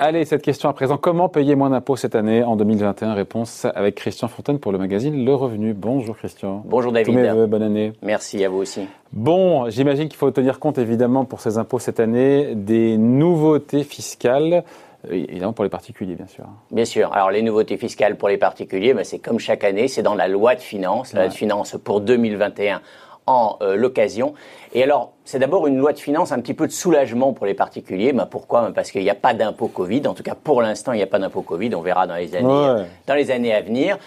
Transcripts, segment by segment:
Allez, cette question à présent. Comment payer moins d'impôts cette année en 2021 Réponse avec Christian Fontaine pour le magazine Le Revenu. Bonjour Christian. Bonjour David. Tous mes voeux, bonne année. Merci à vous aussi. Bon, j'imagine qu'il faut tenir compte évidemment pour ces impôts cette année des nouveautés fiscales. euh, Évidemment pour les particuliers, bien sûr. Bien sûr. Alors les nouveautés fiscales pour les particuliers, ben, c'est comme chaque année, c'est dans la loi de finances, la loi de finances pour 2021 en euh, l'occasion. Et alors, c'est d'abord une loi de finances un petit peu de soulagement pour les particuliers. Ben, pourquoi? Ben, Parce qu'il n'y a pas d'impôt Covid. En tout cas, pour l'instant, il n'y a pas d'impôt Covid. On verra dans les années, Ouais. dans les années à venir.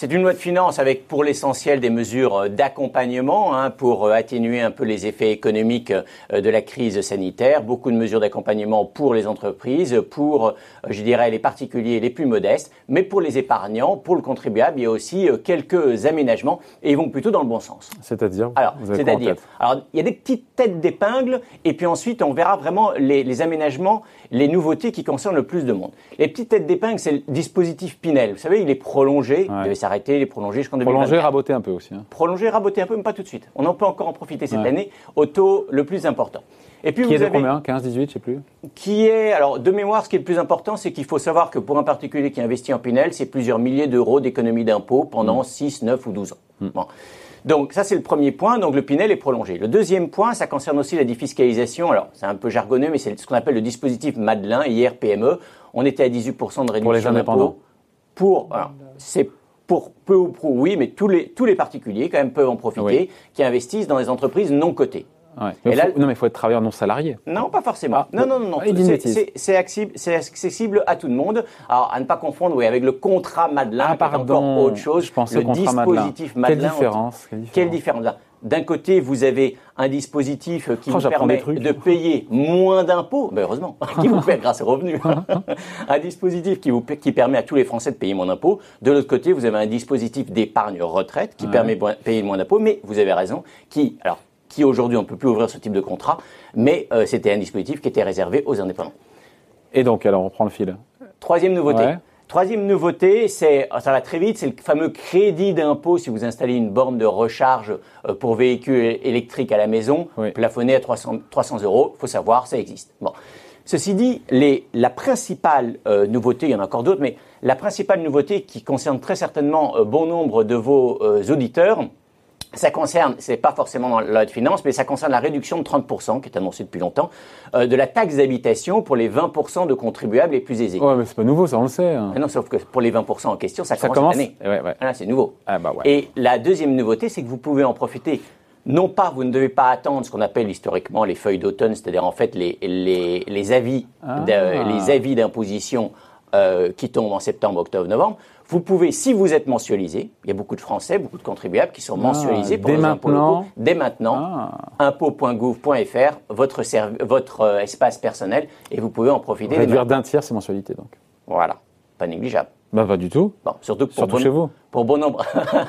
C'est une loi de finances avec, pour l'essentiel, des mesures euh, d'accompagnement hein, pour euh, atténuer un peu les effets économiques euh, de la crise sanitaire. Beaucoup de mesures d'accompagnement pour les entreprises, pour, je dirais, les particuliers les plus modestes, mais pour les épargnants, pour le contribuable, il y a aussi quelques aménagements et ils vont plutôt dans le bon sens. C'est-à-dire Alors, c'est-à-dire, alors il y a des petites têtes d'épingle, et puis ensuite on verra vraiment les, les aménagements, les nouveautés qui concernent le plus de monde. Les petites têtes d'épingle, c'est le dispositif Pinel. Vous savez, il est prolongé, il Ouais. devait s'arrêter, il est prolongé jusqu'en Prolonger, 2024. raboter un peu aussi. hein. Prolongé, raboter un peu, mais pas tout de suite. On en peut encore en profiter cette Ouais. année au taux le plus important. Et puis Qui vous est de avez combien? 15, 18, je sais plus. qui est, alors de mémoire, ce qui est le plus important, c'est qu'il faut savoir que pour un particulier qui investit en Pinel, c'est plusieurs milliers d'euros d'économie d'impôt pendant 6, 9 ou 12 ans. Bon. Donc ça, c'est le premier point, donc le Pinel est prolongé. Le deuxième point, ça concerne aussi la défiscalisation. Alors, c'est un peu jargonneux, mais c'est ce qu'on appelle le dispositif Madelin, hier PME. On était à 18% de réduction les indépendants. Pour, c'est pour peu ou prou, oui, mais tous les, tous les particuliers, quand même, peuvent en profiter, Oui. qui investissent dans des entreprises non cotées. Ouais. Et Mais là- faut- non, mais il faut être travailleur non salarié. Non, pas forcément. Ah, non, non, non, non. ah, C'est- accessible, à tout le monde. Alors, à ne pas confondre oui, avec le contrat Madelin, Ah, est encore pardon. autre chose. Je pensais le contrat Madelin. dispositif Quelle Madelin. différence, quelle Quelle différence. différence D'un côté, vous avez un dispositif qui Oh, vous permet de payer moins d'impôts, ben heureusement, qui vous paie grâce aux revenus. un dispositif qui, vous, qui permet à tous les Français de payer moins d'impôts. De l'autre côté, vous avez un dispositif d'épargne retraite qui Ouais. permet de payer moins d'impôts, mais vous avez raison, qui, alors, qui aujourd'hui, on ne peut plus ouvrir ce type de contrat, mais euh, c'était un dispositif qui était réservé aux indépendants. Et donc, alors, on prend le fil. Troisième nouveauté. Ouais. Troisième nouveauté, c'est, ça va très vite, c'est le fameux crédit d'impôt si vous installez une borne de recharge euh, pour véhicules électriques à la maison, Oui. plafonné à 300, 300 euros. faut savoir, ça existe. Bon. Ceci dit, les, la principale euh, nouveauté, il y en a encore d'autres, mais la principale nouveauté qui concerne très certainement euh, bon nombre de vos euh, auditeurs, ça concerne, c'est pas forcément dans la loi de finances, mais ça concerne la réduction de 30%, qui est annoncée depuis longtemps, euh, de la taxe d'habitation pour les 20% de contribuables les plus aisés. Ouais, mais c'est pas nouveau, ça, on le sait. hein. Ah non, sauf que pour les 20% en question, ça, Ça commence, cette année. Ouais, ouais. Ah là, c'est nouveau. Ah, bah ouais. Et la deuxième nouveauté, c'est que vous pouvez en profiter. Non pas, vous ne devez pas attendre ce qu'on appelle historiquement les feuilles d'automne, c'est-à-dire en fait les, les, les avis Ah. les avis d'imposition euh, qui tombent en septembre, octobre, novembre. Vous pouvez, si vous êtes mensualisé, il y a beaucoup de Français, beaucoup de contribuables qui sont mensualisés pour Ah, dès impôts locaux. Dès maintenant, Ah. impôts.gouv.fr, votre, votre euh, espace personnel, et vous pouvez en profiter. Réduire d'un tiers ses mensualités, donc. Voilà, pas négligeable. Bah, pas du tout. Bon, surtout que pour Surtout chez vous. Pour bon nombre,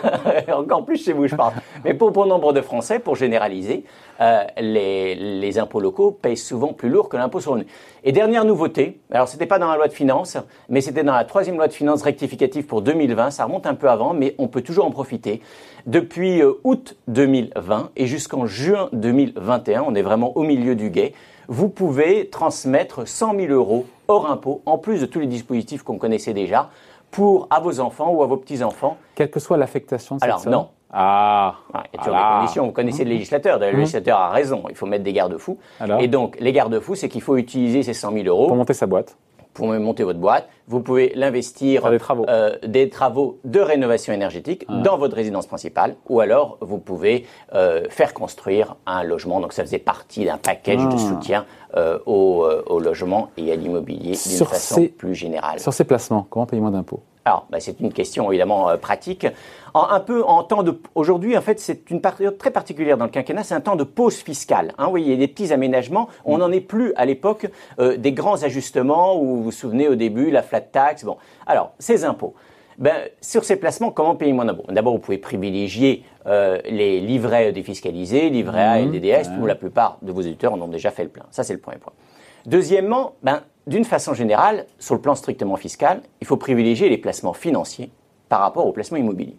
encore plus chez vous, je parle. Mais pour bon nombre de Français, pour généraliser, euh, les, impôts locaux payent souvent plus lourd que l'impôt sur le revenu. Et dernière nouveauté, alors c'était pas dans la loi de finances, mais c'était dans la troisième loi de finances rectificative pour 2020. Ça remonte un peu avant, mais on peut toujours en profiter. Depuis euh, août 2020 et jusqu'en juin 2021, on est vraiment au milieu du guet. Vous pouvez transmettre 100 000 euros hors impôt, en plus de tous les dispositifs qu'on connaissait déjà, pour à vos enfants ou à vos petits-enfants. Quelle que soit l'affectation de cette Alors, somme. non. Ah. Il y a toujours voilà. des conditions. Vous connaissez le législateur. Le législateur a raison. Il faut mettre des garde-fous. Et donc, les garde-fous, c'est qu'il faut utiliser ces 100 000 euros Pour monter sa boîte. Pour monter votre boîte. Vous pouvez l'investir Faire des travaux. Ah. euh, des travaux de rénovation énergétique dans votre résidence principale, ou alors vous pouvez euh, faire construire un logement. Donc ça faisait partie d'un package de Ah. soutien euh, au, au logement et à l'immobilier d'une façon ces- plus générale. Sur ces placements, comment payer moins d'impôts? Alors, bah, c'est une question évidemment euh, pratique. En, un peu en temps de. Aujourd'hui, en fait, c'est une période très particulière dans le quinquennat. C'est un temps de pause fiscale. Hein, vous voyez, il y a des petits aménagements. On n'en est plus à l'époque euh, des grands ajustements où vous vous souvenez au début la flat tax. Bon, alors ces impôts. Ben, sur ces placements, comment payer moins d'impôts? D'abord, vous pouvez privilégier euh, les livrets défiscalisés, livrets A et LDDS, où la plupart de vos éditeurs en ont déjà fait le plein. Ça, c'est le premier point. Deuxièmement, ben, d'une façon générale, sur le plan strictement fiscal, il faut privilégier les placements financiers par rapport aux placements immobiliers.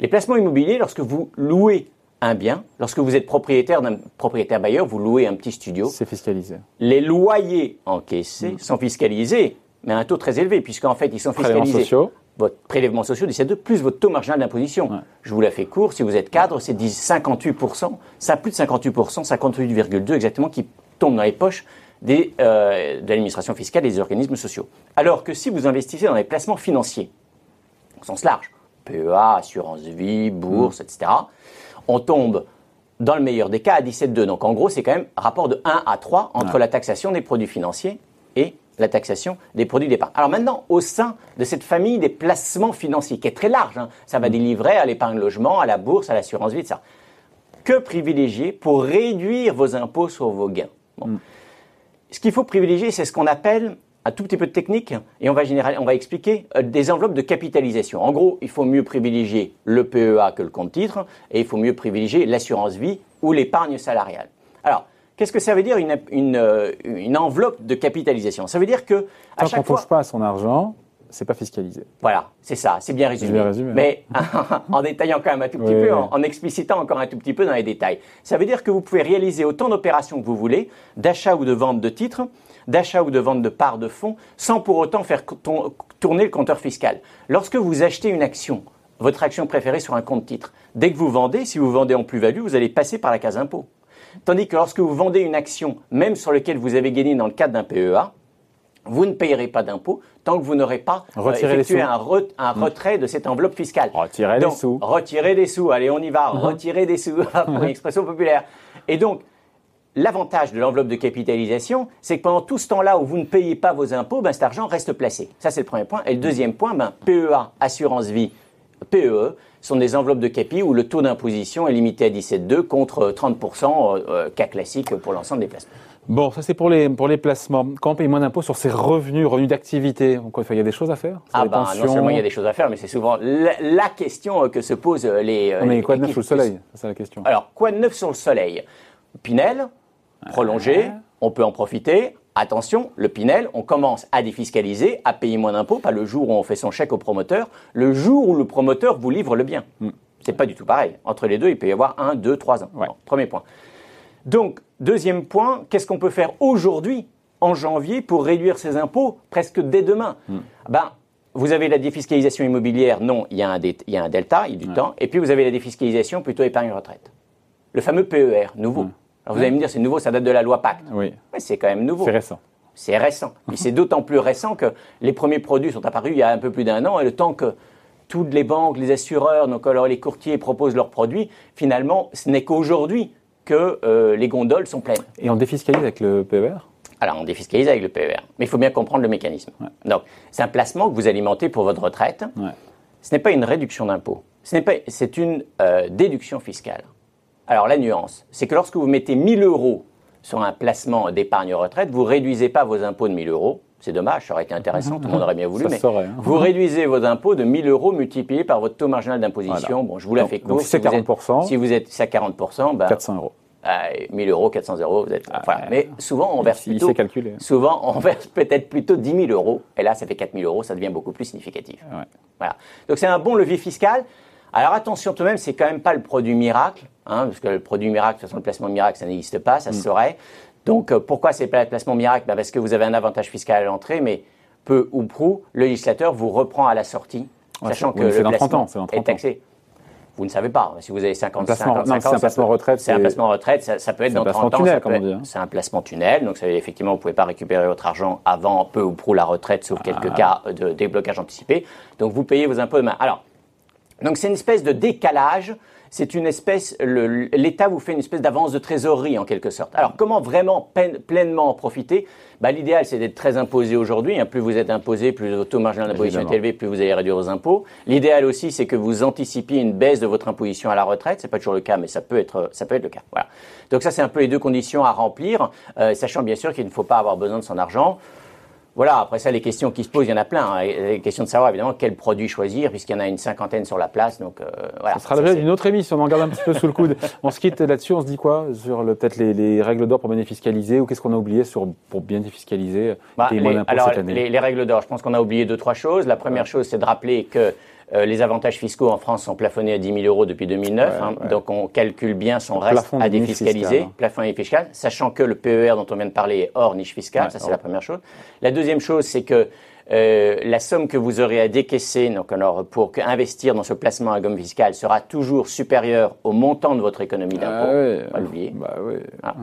Les placements immobiliers, lorsque vous louez un bien, lorsque vous êtes propriétaire d'un propriétaire bailleur, vous louez un petit studio, C'est fiscalisé. les loyers encaissés sont fiscalisés mais à un taux très élevé, puisqu'en fait, ils sont fiscalisés. sociaux. Votre prélèvement social du CA2 plus votre taux marginal d'imposition. Je vous la fais court, si vous êtes cadre, c'est 10 58%, ça plus de 58%, 58,2 exactement, qui tombent dans les poches des, euh, de l'administration fiscale et des organismes sociaux. Alors que si vous investissez dans les placements financiers, au sens large, PEA, assurance vie, bourse, etc., on tombe dans le meilleur des cas à 17,2. Donc en gros, c'est quand même rapport de 1 à 3 entre la taxation des produits financiers et la taxation des produits d'épargne. Alors maintenant, au sein de cette famille des placements financiers, qui est très large, hein, ça va des livrets à l'épargne logement, à la bourse, à l'assurance vie, etc. Que privilégier pour réduire vos impôts sur vos gains? Bon. Ce qu'il faut privilégier, c'est ce qu'on appelle un tout petit peu de technique, et on va, général- on va expliquer euh, des enveloppes de capitalisation. En gros, il faut mieux privilégier le PEA que le compte titre, et il faut mieux privilégier l'assurance vie ou l'épargne salariale. Alors, qu'est-ce que ça veut dire une, une, euh, une enveloppe de capitalisation? Ça veut dire que à Tant chaque fois, touche pas à son argent, c'est pas fiscalisé. voilà, c'est ça, c'est bien résumé. bien résumé, Mais en détaillant quand même un tout petit Oui, peu, oui. en, en explicitant encore un tout petit peu dans les détails. Ça veut dire que vous pouvez réaliser autant d'opérations que vous voulez, d'achat ou de vente de titres, d'achat ou de vente de parts de fonds, sans pour autant faire tourner le compteur fiscal. Lorsque vous achetez une action, votre action préférée sur un compte titre, dès que vous vendez, si vous vendez en plus-value, vous allez passer par la case impôt. Tandis que lorsque vous vendez une action, même sur laquelle vous avez gagné dans le cadre d'un PEA, vous ne payerez pas d'impôt tant que vous n'aurez pas euh, effectué un, re- un retrait de cette enveloppe fiscale. Retirer les Donc, sous. Retirer des sous. Allez, on y va. Retirer des sous. pour une expression populaire. Et donc, l'avantage de l'enveloppe de capitalisation, c'est que pendant tout ce temps-là où vous ne payez pas vos impôts, ben, cet argent reste placé. Ça, c'est le premier point. Et le deuxième point, ben, PEA, assurance vie, PEE, sont des enveloppes de capi où le taux d'imposition est limité à 17,2 contre 30% euh, euh, cas classique pour l'ensemble des placements. Bon, ça c'est pour les, pour les placements. Quand on paye moins d'impôts sur ses revenus, revenus d'activité, il y a des choses à faire Sur Ah ben, non seulement il y a des choses à faire, mais c'est souvent la, la question euh, que se posent euh, les... euh, Non, mais quoi de neuf sous le soleil C'est la question. Alors, quoi de neuf sur le soleil? Pinel, prolongé, on peut en profiter. Attention, le Pinel, on commence à défiscaliser, à payer moins d'impôts, pas le jour où on fait son chèque au promoteur, le jour où le promoteur vous livre le bien. C'est pas du tout pareil. Entre les deux, il peut y avoir un, deux, trois ans. Ouais. Premier point. Donc, deuxième point, qu'est-ce qu'on peut faire aujourd'hui, en janvier, pour réduire ses impôts presque dès demain ben, Vous avez la défiscalisation immobilière, non, il y, a un dé- il y a un delta, il y a du temps. Et puis, vous avez la défiscalisation plutôt épargne-retraite. Le fameux PER, nouveau. Alors, vous allez me dire, c'est nouveau, ça date de la loi Pacte. Oui, Mais c'est quand même nouveau. c'est récent. C'est récent. Et c'est d'autant plus récent que les premiers produits sont apparus il y a un peu plus d'un an et le temps que toutes les banques, les assureurs, donc alors les courtiers proposent leurs produits, finalement, ce n'est qu'aujourd'hui que euh, les gondoles sont pleines. Et on défiscalise avec le PER Alors, on défiscalise avec le PER. Mais il faut bien comprendre le mécanisme. Donc, c'est un placement que vous alimentez pour votre retraite. Ouais. Ce n'est pas une réduction d'impôt. Ce n'est pas, c'est une euh, déduction fiscale. Alors la nuance, c'est que lorsque vous mettez 1000 euros sur un placement d'épargne retraite, vous réduisez pas vos impôts de 1000 euros. C'est dommage, ça aurait été intéressant, tout le monde aurait bien voulu, Ça mais saurait, hein. vous réduisez vos impôts de 1000 euros multipliés par votre taux marginal d'imposition. Voilà. Bon, je vous la Donc- fais donc si c'est vous êtes- 40%, si vous êtes à 40%, ben, 400 euros. euh, 1000 euros, 400 euros, vous êtes. voilà. Mais souvent, on verse il plutôt. sait calculer. Souvent, on verse peut-être plutôt 10 000 euros. Et là, ça fait 4 000 euros, ça devient beaucoup plus significatif. Ouais. Voilà. Donc, c'est un bon levier fiscal. Alors, attention tout de même, c'est quand même pas le produit miracle, hein, parce que le produit miracle, de toute façon, le placement miracle, ça n'existe pas, Mm. ça se saurait. Donc, euh, pourquoi c'est pas le placement miracle? Ben, Parce que vous avez un avantage fiscal à l'entrée, mais peu ou prou, le législateur vous reprend à la sortie, Ouais, sachant que le dans 30 placement ans, est 30 ans. taxé. Vous ne savez pas. Si vous avez 50, Un placement- 55 non, ans, c'est un placement peut- retraite, C'est un placement retraite, ça, ça peut être dans placement 30 ans. tunnel, être- hein. C'est un placement tunnel, donc ça veut dire, effectivement, vous ne pouvez pas récupérer votre argent avant peu ou prou la retraite, sauf Ah. quelques cas de déblocage anticipé. Donc vous payez vos impôts demain. Alors, donc c'est une espèce de décalage. C'est une espèce, l'État vous fait une espèce d'avance de trésorerie en quelque sorte. Alors comment vraiment peine- pleinement en profiter? Bah, L'idéal c'est d'être très imposé aujourd'hui. hein. Plus vous êtes imposé, plus votre taux marginal d'imposition est élevé, plus vous allez réduire vos impôts. L'idéal aussi c'est que vous anticipiez une baisse de votre imposition à la retraite. C'est pas toujours le cas, mais ça peut être, ça peut être le cas. Voilà. Donc ça c'est un peu les deux conditions à remplir, euh, sachant bien sûr qu'il ne faut pas avoir besoin de son argent. Voilà, après ça, les questions qui se posent, il y en a plein. hein. Les questions de savoir évidemment quel produit choisir, puisqu'il y en a une cinquantaine sur la place. Donc, euh, voilà. Ce sera Ça, l'objet d'une autre émission, on en garde un petit peu sous le coude. On se quitte là-dessus, on se dit quoi sur le- peut-être les, les règles d'or pour bien défiscaliser ou qu'est-ce qu'on a oublié sur, pour bien défiscaliser Bah, les, alors, cette année? les, les règles d'or, je pense qu'on a oublié deux, trois choses. La première chose, c'est de rappeler que les avantages fiscaux en France sont plafonnés à 10 000 euros depuis 2009, hein. donc on calcule bien son reste à défiscaliser, hein. plafond et fiscal, sachant que le PER dont on vient de parler est hors niche fiscale, ça c'est la première chose. La deuxième chose, c'est que euh, la somme que vous aurez à décaisser donc alors, pour investir dans ce placement à gomme fiscale sera toujours supérieure au montant de votre économie d'impôt. Ah pas l'oublier. Bah ah.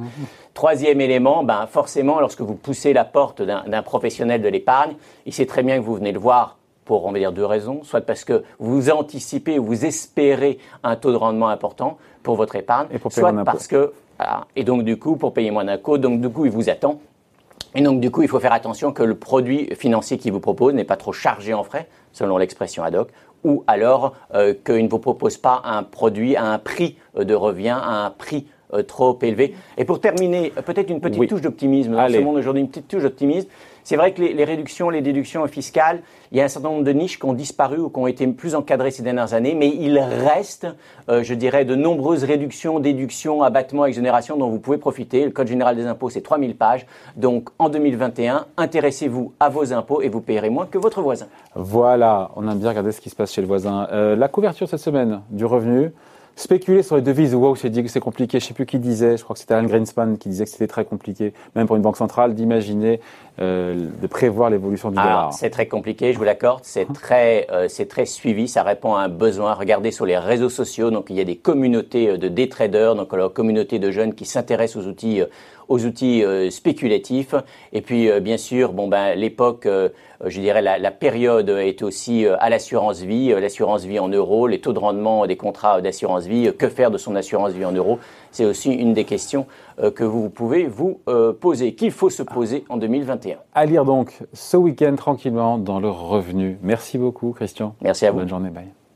Troisième élément, ben, forcément, lorsque vous poussez la porte d'un professionnel de l'épargne, il sait très bien que vous venez le voir pour, on va dire, deux raisons. Soit parce que vous anticipez ou vous espérez un taux de rendement important pour votre épargne, soit parce que, et donc du coup, pour payer moins d'impôts, donc du coup, il vous attend. Et donc, du coup, il faut faire attention que le produit financier qu'il vous propose n'est pas trop chargé en frais, selon l'expression ad hoc, ou alors euh, qu'il ne vous propose pas un produit à un prix de revient, à un prix euh, trop élevé. Et pour terminer, peut-être une petite touche d'optimisme dans ce monde aujourd'hui, une petite touche d'optimisme. C'est vrai que les, réductions, les déductions fiscales, il y a un certain nombre de niches qui ont disparu ou qui ont été plus encadrées ces dernières années, mais il reste, euh, je dirais, de nombreuses réductions, déductions, abattements, exonérations dont vous pouvez profiter. Le Code général des impôts, c'est 3000 pages. Donc, en 2021, intéressez-vous à vos impôts et vous payerez moins que votre voisin. Voilà, on aime bien regarder ce qui se passe chez le voisin. Euh, la couverture cette semaine du revenu, spéculer sur les devises, wow, c'est compliqué. Je sais plus qui disait, je crois que c'était Alan Greenspan qui disait que c'était très compliqué, même pour une banque centrale, d'imaginer, euh, de prévoir l'évolution du ah, dollar. C'est très compliqué, je vous l'accorde. C'est très, euh, c'est très suivi. Ça répond à un besoin. Regardez sur les réseaux sociaux. Donc, il y a des communautés euh, de day traders, donc la communauté de jeunes qui s'intéressent aux outils, aux outils spéculatifs. Et puis, bien sûr, bon ben, l'époque euh, je dirais, la, la période est aussi euh, à l'assurance vie, euh, l'assurance vie en euros, les taux de rendement des contrats d'assurance vie, que faire de son assurance vie en euros? C'est aussi une des questions que vous pouvez vous poser, qu'il faut se poser en 2021. À lire donc ce week-end tranquillement dans le revenu. Merci beaucoup, Christian. Merci à vous. Bonne journée. Bye.